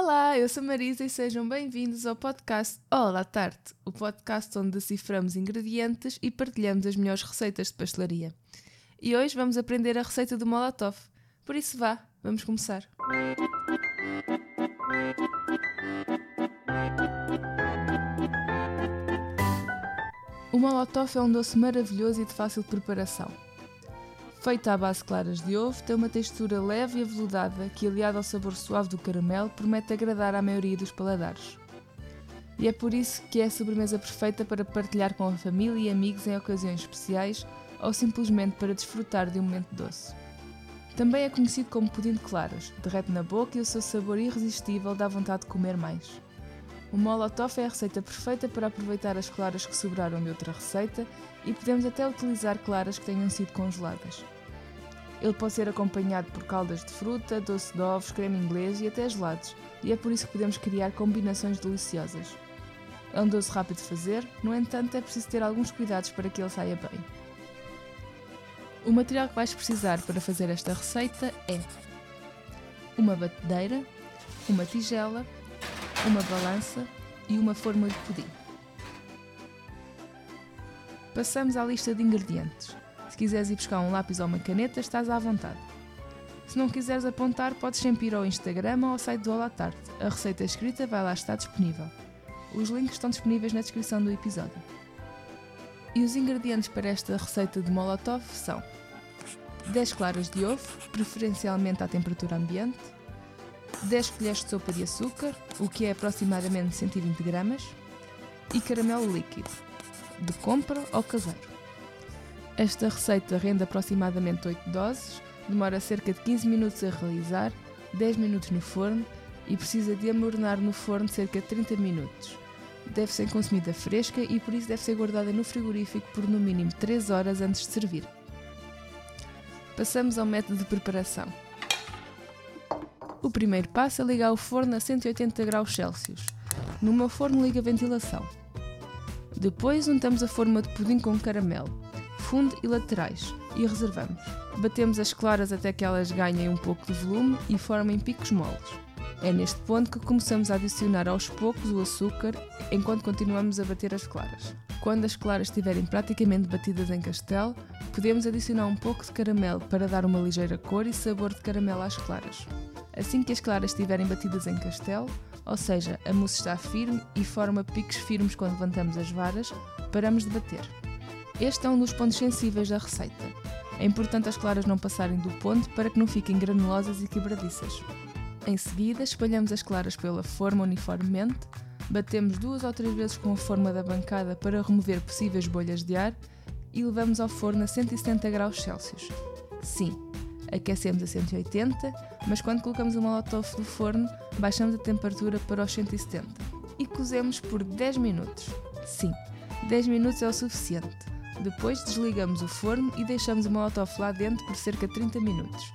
Olá, eu sou Marisa e sejam bem-vindos ao podcast Olá Tarte, o podcast onde deciframos ingredientes e partilhamos as melhores receitas de pastelaria. E hoje vamos aprender a receita do Molotov. Por isso vá, vamos começar. O Molotov é um doce maravilhoso e de fácil preparação. Feita à base de claras de ovo, tem uma textura leve e aveludada que, aliada ao sabor suave do caramelo, promete agradar à maioria dos paladares. E é por isso que é a sobremesa perfeita para partilhar com a família e amigos em ocasiões especiais ou simplesmente para desfrutar de um momento doce. Também é conhecido como pudim de claras, derrete na boca e o seu sabor irresistível dá vontade de comer mais. O molotov é a receita perfeita para aproveitar as claras que sobraram de outra receita e podemos até utilizar claras que tenham sido congeladas. Ele pode ser acompanhado por caldas de fruta, doce de ovos, creme inglês e até gelados, e é por isso que podemos criar combinações deliciosas. É um doce rápido de fazer, no entanto é preciso ter alguns cuidados para que ele saia bem. O material que vais precisar para fazer esta receita é uma batedeira, uma tigela, uma balança e uma forma de pudim. Passamos à lista de ingredientes. Se quiseres ir buscar um lápis ou uma caneta, estás à vontade. Se não quiseres apontar, podes sempre ir ao Instagram ou ao site do Olá Tarte. A receita escrita vai lá estar disponível. Os links estão disponíveis na descrição do episódio. E os ingredientes para esta receita de Molotov são 10 claras de ovo, preferencialmente à temperatura ambiente, 10 colheres de sopa de açúcar, o que é aproximadamente 120 gramas, e caramelo líquido, de compra ou caseiro. Esta receita rende aproximadamente 8 doses, demora cerca de 15 minutos a realizar, 10 minutos no forno e precisa de amornar no forno cerca de 30 minutos. Deve ser consumida fresca e por isso deve ser guardada no frigorífico por no mínimo 3 horas antes de servir. Passamos ao método de preparação. O primeiro passo é ligar o forno a 180 graus Celsius. No meu forno liga a ventilação. Depois untamos a forma de pudim com caramelo, fundo e laterais e reservamos. Batemos as claras até que elas ganhem um pouco de volume e formem picos moles. É neste ponto que começamos a adicionar aos poucos o açúcar enquanto continuamos a bater as claras. Quando as claras estiverem praticamente batidas em castelo, podemos adicionar um pouco de caramelo para dar uma ligeira cor e sabor de caramelo às claras. Assim que as claras estiverem batidas em castelo, ou seja, a mousse está firme e forma picos firmes quando levantamos as varas, paramos de bater. Este é um dos pontos sensíveis da receita. É importante as claras não passarem do ponto para que não fiquem granulosas e quebradiças. Em seguida, espalhamos as claras pela forma uniformemente, batemos duas ou três vezes com a forma da bancada para remover possíveis bolhas de ar e levamos ao forno a 170 graus Celsius. Sim, aquecemos a 180, mas quando colocamos o molotov no forno, baixamos a temperatura para os 170 e cozemos por 10 minutos. Sim, 10 minutos é o suficiente. Depois desligamos o forno e deixamos o molotov lá dentro por cerca de 30 minutos.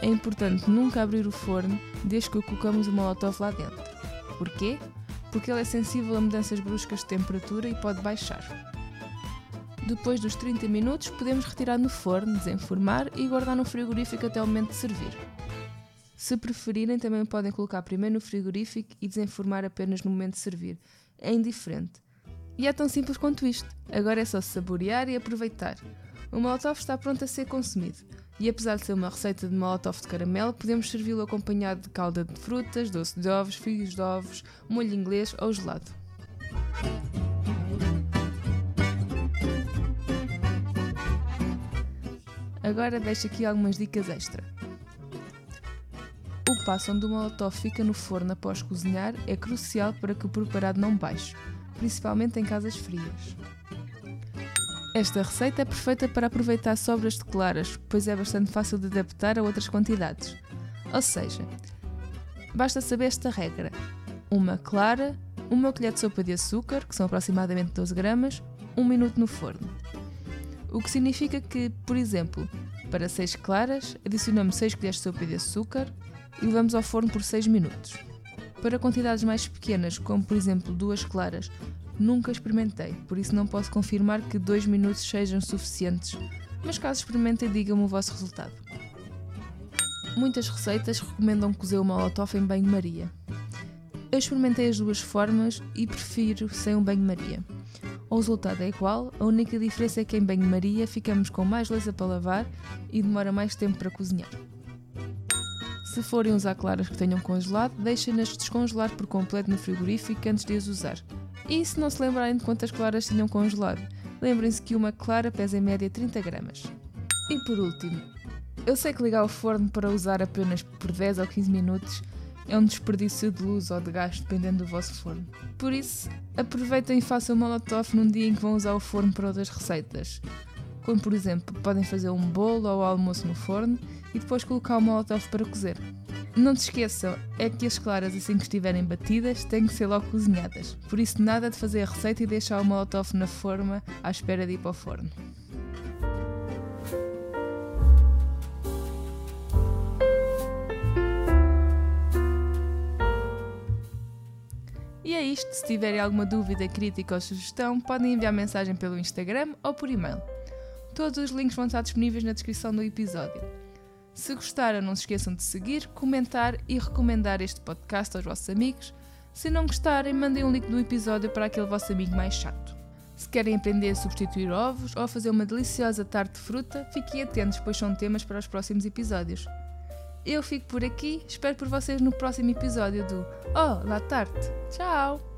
É importante nunca abrir o forno desde que colocamos o molotov lá dentro. Porquê? Porque ele é sensível a mudanças bruscas de temperatura e pode baixar. Depois dos 30 minutos, podemos retirar no forno, desenformar e guardar no frigorífico até o momento de servir. Se preferirem, também podem colocar primeiro no frigorífico e desenformar apenas no momento de servir. É indiferente. E é tão simples quanto isto. Agora é só saborear e aproveitar. O molotov está pronto a ser consumido. E apesar de ser uma receita de molotov de caramelo, podemos servi-lo acompanhado de calda de frutas, doce de ovos, fios de ovos, molho inglês ou gelado. Agora deixo aqui algumas dicas extra. O passo onde o molotov fica no forno após cozinhar é crucial para que o preparado não baixe, principalmente em casas frias. Esta receita é perfeita para aproveitar sobras de claras, pois é bastante fácil de adaptar a outras quantidades. Ou seja, basta saber esta regra: uma clara, uma colher de sopa de açúcar, que são aproximadamente 12 gramas, um minuto no forno. O que significa que, por exemplo, para 6 claras, adicionamos 6 colheres de sopa de açúcar e levamos ao forno por 6 minutos. Para quantidades mais pequenas, como por exemplo 2 claras, Nunca experimentei, por isso não posso confirmar que 2 minutos sejam suficientes Mas caso experimentem, digam-me o vosso resultado. Muitas receitas recomendam cozer o molotov em banho-maria. Eu experimentei as duas formas e prefiro sem um banho-maria. O resultado é igual, a única diferença é que em banho-maria ficamos com mais louça para lavar e demora mais tempo para cozinhar. Se forem usar claras que tenham congelado, deixem-nas descongelar por completo no frigorífico antes de as usar. E se não se lembrarem de quantas claras tinham congelado, lembrem-se que uma clara pesa em média 30 gramas. E por último, eu sei que ligar o forno para usar apenas por 10 ou 15 minutos é um desperdício de luz ou de gás, dependendo do vosso forno. Por isso, aproveitem e façam molotov num dia em que vão usar o forno para outras receitas. Como, por exemplo, podem fazer um bolo ou almoço no forno e depois colocar o molotov para cozer. Não se esqueçam, é que as claras, assim que estiverem batidas, têm que ser logo cozinhadas. Por isso, nada de fazer a receita e deixar o molotov na forma à espera de ir para o forno. Isto. Se tiverem alguma dúvida, crítica ou sugestão, podem enviar mensagem pelo Instagram ou por e-mail. Todos os links vão estar disponíveis na descrição do episódio. Se gostaram, não se esqueçam de seguir, comentar e recomendar este podcast aos vossos amigos. Se não gostarem, mandem um link do episódio para aquele vosso amigo mais chato. Se querem aprender a substituir ovos ou a fazer uma deliciosa tarte de fruta, fiquem atentos, pois são temas para os próximos episódios. Eu fico por aqui, espero por vocês no próximo episódio do Oh, La Tarte. Tchau!